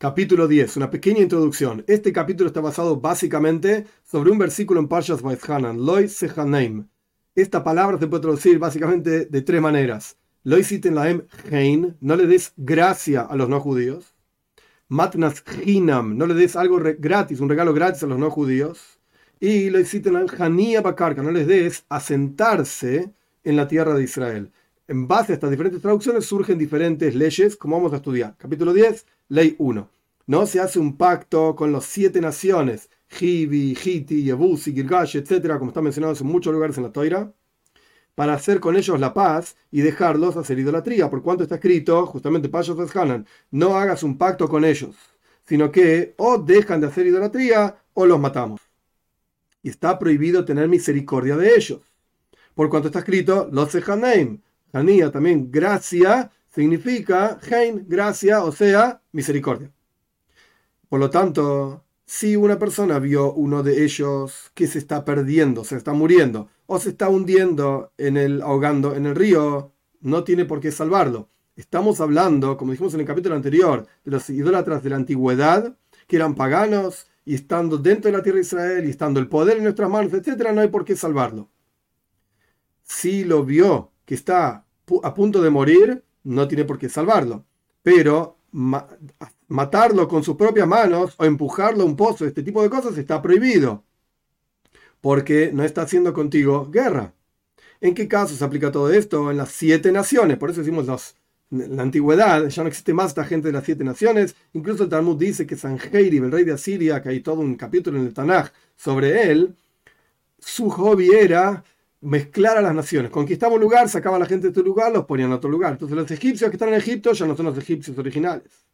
Capítulo 10, una pequeña introducción. Este capítulo está basado básicamente sobre un versículo en Parshas Vaizhanan, Loi Sehaneim. Esta palabra se puede traducir básicamente de tres maneras. Loi Siten Laem Hein, no le des gracia a los no judíos. Matnas Hinam, no le des algo gratis, un regalo gratis a los no judíos. Y Loi Siten Laem Hania Bakarka, no les des asentarse en la tierra de Israel. En base a estas diferentes traducciones surgen diferentes leyes, como vamos a estudiar. Capítulo 10 Ley 1. No se hace un pacto con las siete naciones, Hivi, Hiti, Yebusi, Girgash, etc., como está mencionado en muchos lugares en la Toira, para hacer con ellos la paz y dejarlos hacer idolatría. Por cuanto está escrito, justamente Payos Hanan, no hagas un pacto con ellos, sino que o dejan de hacer idolatría o los matamos. Y está prohibido tener misericordia de ellos. Por cuanto está escrito, los Sehaneim, Hanía también gracia, significa Hein, gracia, o sea, misericordia. Por lo tanto, si una persona vio uno de ellos que se está perdiendo, se está muriendo, o se está hundiendo en el ahogando en el río, no tiene por qué salvarlo. Estamos hablando, como dijimos en el capítulo anterior, de los idólatras de la antigüedad, que eran paganos, y estando dentro de la tierra de Israel, y estando el poder en nuestras manos, etc., no hay por qué salvarlo. Si lo vio que está a punto de morir, no tiene por qué salvarlo. Pero matarlo con sus propias manos o empujarlo a un pozo, este tipo de cosas está prohibido. Porque no está haciendo contigo guerra. ¿En qué caso se aplica todo esto? En las siete naciones. Por eso decimos los, la antigüedad, ya no existe más esta gente de las siete naciones. Incluso el Talmud dice que Sanjeirib, el rey de Asiria, que hay todo un capítulo en el Tanaj sobre él, su hobby era mezclar a las naciones. Conquistaba un lugar, sacaba a la gente de tu lugar, los ponían en otro lugar. Entonces los egipcios que están en Egipto ya no son los egipcios originales.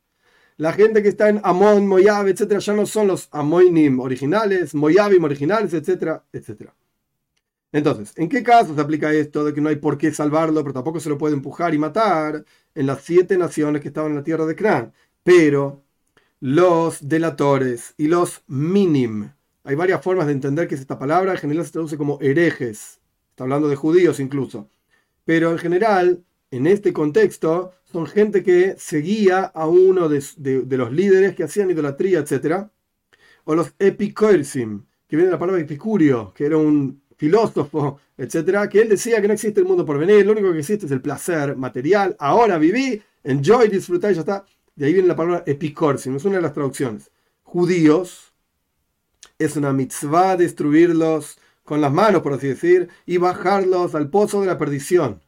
La gente que está en Amon, Moyab, etcétera, ya no son los Amoinim originales, Moyabim originales, etcétera, etcétera. Entonces, ¿en qué caso se aplica esto de que no hay por qué salvarlo, pero tampoco se lo puede empujar y matar en las siete naciones que estaban en la tierra de Cran? Pero los delatores y los minim, hay varias formas de entender que es esta palabra, en general se traduce como herejes, Está hablando de judíos incluso. Pero en general, en este contexto, son gente que seguía a uno de, los líderes que hacían idolatría, etc. O los epicoirsim, que viene de la palabra epicurio, que era un filósofo, etc. Que él decía que no existe el mundo por venir, lo único que existe es el placer material. Ahora viví, enjoy, disfrutar y ya está. De ahí viene la palabra epicorsim, es una de las traducciones. Judíos, es una mitzvah destruirlos, con las manos, por así decir, y bajarlos al pozo de la perdición.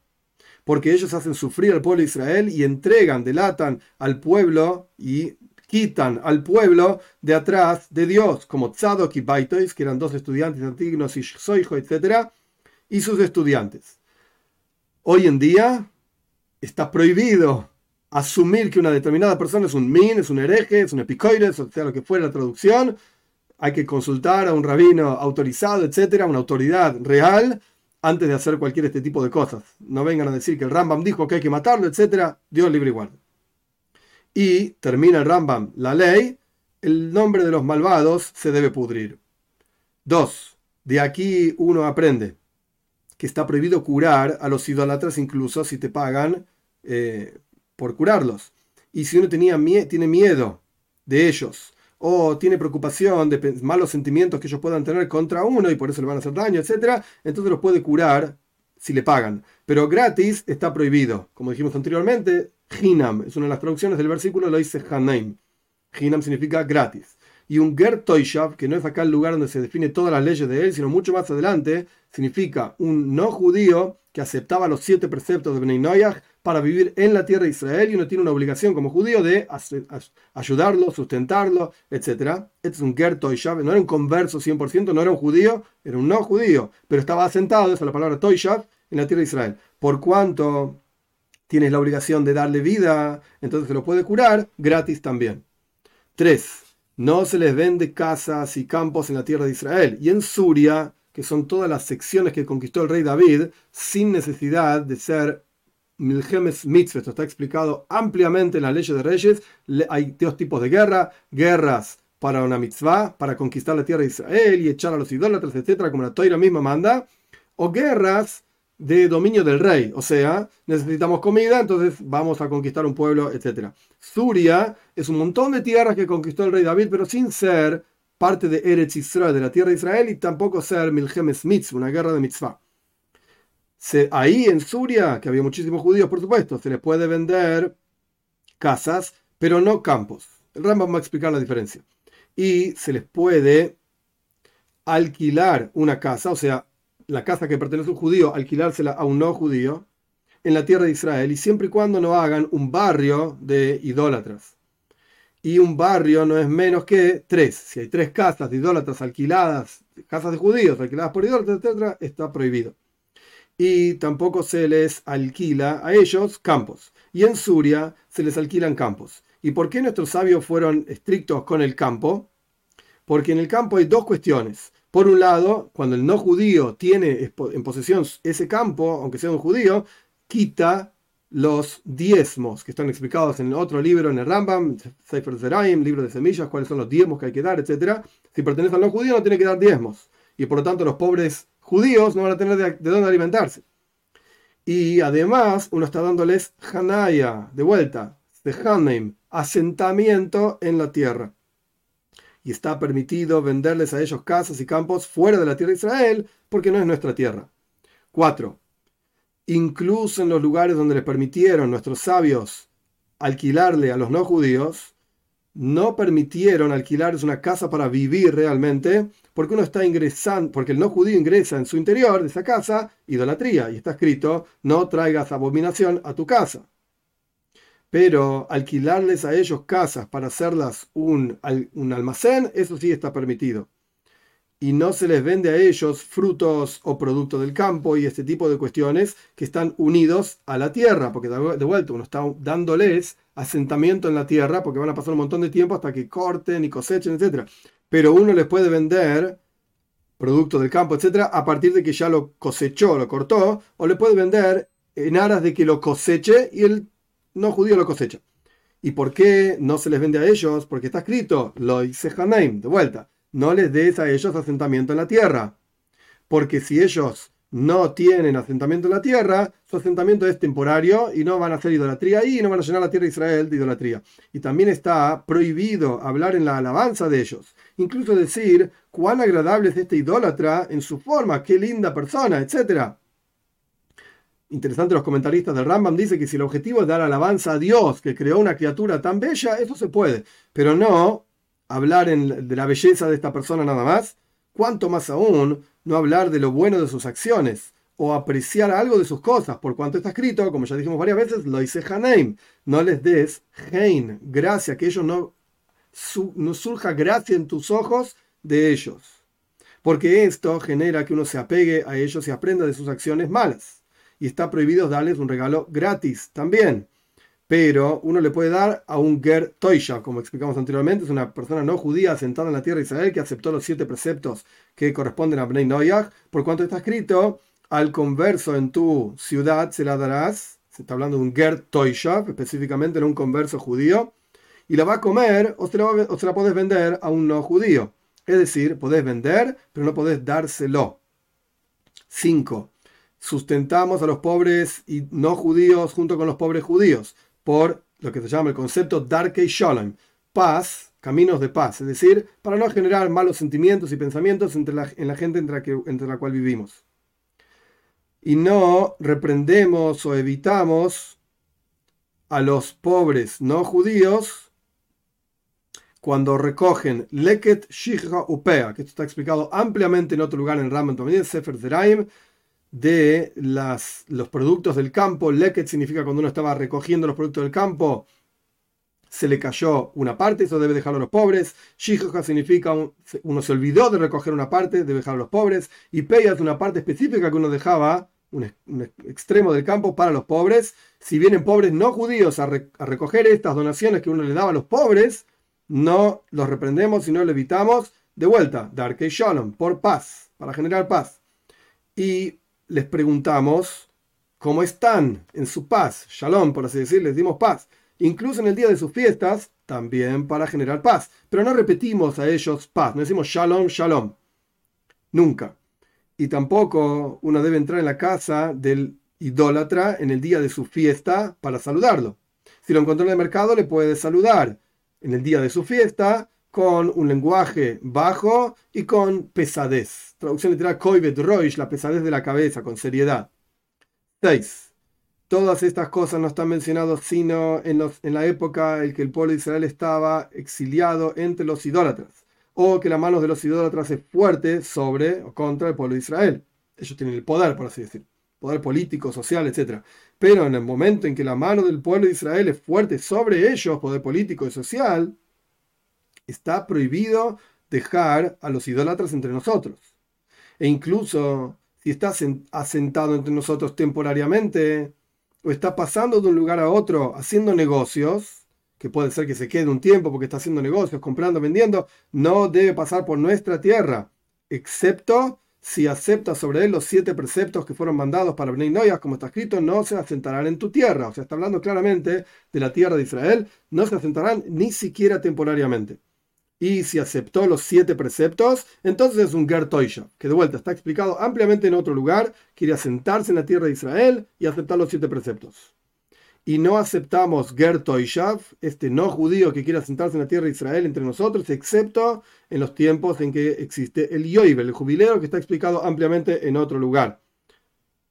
Porque ellos hacen sufrir al pueblo de Israel y entregan, delatan al pueblo y quitan al pueblo de atrás de Dios, como Tzadok y Baitois, que eran dos estudiantes antiguos, y Soijo, etc., y sus estudiantes. Hoy en día está prohibido asumir que una determinada persona es un min, es un hereje, es un epicoides, o sea, lo que fuera la traducción, hay que consultar a un rabino autorizado, etcétera, una autoridad real, antes de hacer cualquier este tipo de cosas. No vengan a decir que el Rambam dijo que hay que matarlo, etcétera, Dios libre igual. Y termina el Rambam la ley, el nombre de los malvados se debe pudrir. Dos, de aquí uno aprende que está prohibido curar a los idólatras incluso si te pagan eh, por curarlos. Y si uno tenía, tiene miedo de ellos o tiene preocupación de malos sentimientos que ellos puedan tener contra uno y por eso le van a hacer daño, etc., entonces los puede curar si le pagan. Pero gratis está prohibido. Como dijimos anteriormente, Hinam es una de las traducciones del versículo, lo dice Hanaim. Hinam significa gratis. Y un Ger Toishav, que no es acá el lugar donde se define todas las leyes de él, sino mucho más adelante, significa un no judío que aceptaba los siete preceptos de Noyach para vivir en la tierra de Israel y uno tiene una obligación como judío de ayudarlo, sustentarlo, etc. Este es un Ger Toishav, no era un converso 100%, no era un judío, era un no judío, pero estaba asentado, esa es la palabra Toishav, en la tierra de Israel. Por cuanto tienes la obligación de darle vida, entonces se lo puede curar gratis también. 3. No se les vende casas y campos en la tierra de Israel. Y en Suria, que son todas las secciones que conquistó el rey David, sin necesidad de ser Milhemes esto está explicado ampliamente en la ley de reyes. Hay dos tipos de guerra: guerras para una mitzvah, para conquistar la tierra de Israel y echar a los idólatras, etcétera, como la Toira misma manda, o guerras de dominio del rey, o sea, necesitamos comida, entonces vamos a conquistar un pueblo, etc. Suria es un montón de tierras que conquistó el rey David, pero sin ser parte de Eretz Israel, de la tierra de Israel, y tampoco ser Milhemes Mitzvah, una guerra de mitzvah. Ahí en Suria, que había muchísimos judíos, por supuesto, se les puede vender casas, pero no campos. El Rambam va a explicar la diferencia. Y se les puede alquilar una casa, o sea, la casa que pertenece a un judío, alquilársela a un no judío en la tierra de Israel, y siempre y cuando no hagan un barrio de idólatras. Y un barrio no es menos que tres. Si hay tres casas de idólatras alquiladas, casas de judíos alquiladas por idólatras, etc., está prohibido. Y tampoco se les alquila a ellos campos. Y en Suria se les alquilan campos. ¿Y por qué nuestros sabios fueron estrictos con el campo? Porque en el campo hay dos cuestiones. Por un lado, cuando el no judío tiene en posesión ese campo, aunque sea un judío, quita los diezmos que están explicados en otro libro, en el Rambam, Sefer Zeraim, libro de semillas, cuáles son los diezmos que hay que dar, etc. Si pertenece al no judío, no tiene que dar diezmos. Y por lo tanto, los pobres judíos no van a tener de, dónde alimentarse. Y además, uno está dándoles Hanaya, de vuelta, de Hanem, asentamiento en la tierra y está permitido venderles a ellos casas y campos fuera de la tierra de Israel porque no es nuestra tierra. 4. Incluso en los lugares donde les permitieron nuestros sabios alquilarle a los no judíos, no permitieron alquilarles una casa para vivir realmente, porque uno está ingresando, porque el no judío ingresa en su interior de esa casa, idolatría, y está escrito, no traigas abominación a tu casa pero alquilarles a ellos casas para hacerlas un, un, almacén, eso sí está permitido. Y no se les vende a ellos frutos o productos del campo y este tipo de cuestiones que están unidos a la tierra, porque de vuelta uno está dándoles asentamiento en la tierra porque van a pasar un montón de tiempo hasta que corten y cosechen, etc. Pero uno les puede vender productos del campo, etc., a partir de que ya lo cosechó, lo cortó, o le puede vender en aras de que lo coseche y el no judío lo cosecha. ¿Y por qué no se les vende a ellos? Porque está escrito, lo dice Hanaim, de vuelta, no les des a ellos asentamiento en la tierra. Porque si ellos no tienen asentamiento en la tierra, su asentamiento es temporario y no van a hacer idolatría y no van a llenar la tierra de Israel de idolatría. Y también está prohibido hablar en la alabanza de ellos, incluso decir cuán agradable es este idólatra en su forma, qué linda persona, etcétera. Interesante los comentaristas del Rambam, dice que si el objetivo es dar alabanza a Dios, que creó una criatura tan bella, eso se puede, pero no hablar de la belleza de esta persona nada más, cuanto más aún no hablar de lo bueno de sus acciones o apreciar algo de sus cosas, por cuanto está escrito, como ya dijimos varias veces, lo dice Haneim, no les des Hein, gracia, que ellos no, no surja gracia en tus ojos de ellos, porque esto genera que uno se apegue a ellos y aprenda de sus acciones malas. Y está prohibido darles un regalo gratis también. Pero uno le puede dar a un Ger Toisha, como explicamos anteriormente, es una persona no judía sentada en la tierra de Israel que aceptó los siete preceptos que corresponden a Bnei Noyach, por cuanto está escrito, al converso en tu ciudad se la darás, se está hablando de un Ger Toisha, específicamente en un converso judío, y la va a comer o se la, o la podés vender a un no judío. Es decir, podés vender, pero no podés dárselo. 5 sustentamos a los pobres y no judíos junto con los pobres judíos, por lo que se llama el concepto Darkei Shalom, paz, caminos de paz, es decir, para no generar malos sentimientos y pensamientos entre la, en la gente entre la, que, entre la cual vivimos. Y no reprendemos o evitamos a los pobres no judíos cuando recogen leket shikha upea, que esto está explicado ampliamente en otro lugar en Raman también, Sefer Zeraim, de los productos del campo. Leket significa cuando uno estaba recogiendo los productos del campo, se le cayó una parte, eso debe dejarlo a los pobres. Shijoja significa uno se olvidó de recoger una parte, debe dejarlo a los pobres. Y Peya es una parte específica que uno dejaba, un, extremo del campo para los pobres. Si vienen pobres no judíos a, a, recoger estas donaciones que uno le daba a los pobres, no los reprendemos y no lo evitamos. De vuelta, Darkei Shalom, por paz, para generar paz. Y les preguntamos cómo están en su paz, shalom, por así decir, les dimos paz. Incluso en el día de sus fiestas, también para generar paz. Pero no repetimos a ellos paz, no decimos shalom, shalom. Nunca. y tampoco uno debe entrar en la casa del idólatra en el día de su fiesta para saludarlo. Si lo encontró en el mercado, le puede saludar en el día de su fiesta con un lenguaje bajo y con pesadez. Traducción literal, koibet roish, la pesadez de la cabeza, con seriedad. 6. Todas estas cosas no están mencionadas sino en, los, en la época en que el pueblo de Israel estaba exiliado entre los idólatras, o que la mano de los idólatras es fuerte sobre o contra el pueblo de Israel. Ellos tienen el poder, por así decir, poder político, social, etc. Pero en el momento en que la mano del pueblo de Israel es fuerte sobre ellos, poder político y social, está prohibido dejar a los idólatras entre nosotros. E incluso si está asentado entre nosotros temporariamente o está pasando de un lugar a otro haciendo negocios, que puede ser que se quede un tiempo porque está haciendo negocios, comprando, vendiendo, no debe pasar por nuestra tierra, excepto si acepta sobre él los siete preceptos que fueron mandados para Bnei Noyas, como está escrito, no se asentarán en tu tierra. O sea, está hablando claramente de la tierra de Israel, no se asentarán ni siquiera temporariamente y si aceptó los siete preceptos, entonces es un Ger que de vuelta está explicado ampliamente en otro lugar, quiere asentarse en la tierra de Israel y aceptar los siete preceptos. Y no aceptamos Ger este no judío que quiere asentarse en la tierra de Israel entre nosotros, excepto en los tiempos en que existe el Yoibel, el jubileo, que está explicado ampliamente en otro lugar.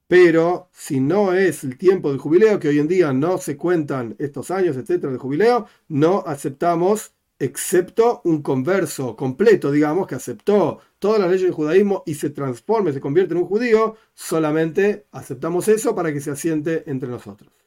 Pero si no es el tiempo del jubileo, que hoy en día no se cuentan estos años, etcétera, de jubileo, no aceptamos excepto un converso completo, digamos, que aceptó todas las leyes del judaísmo y se transforme, se convierte en un judío, solamente aceptamos eso para que se asiente entre nosotros.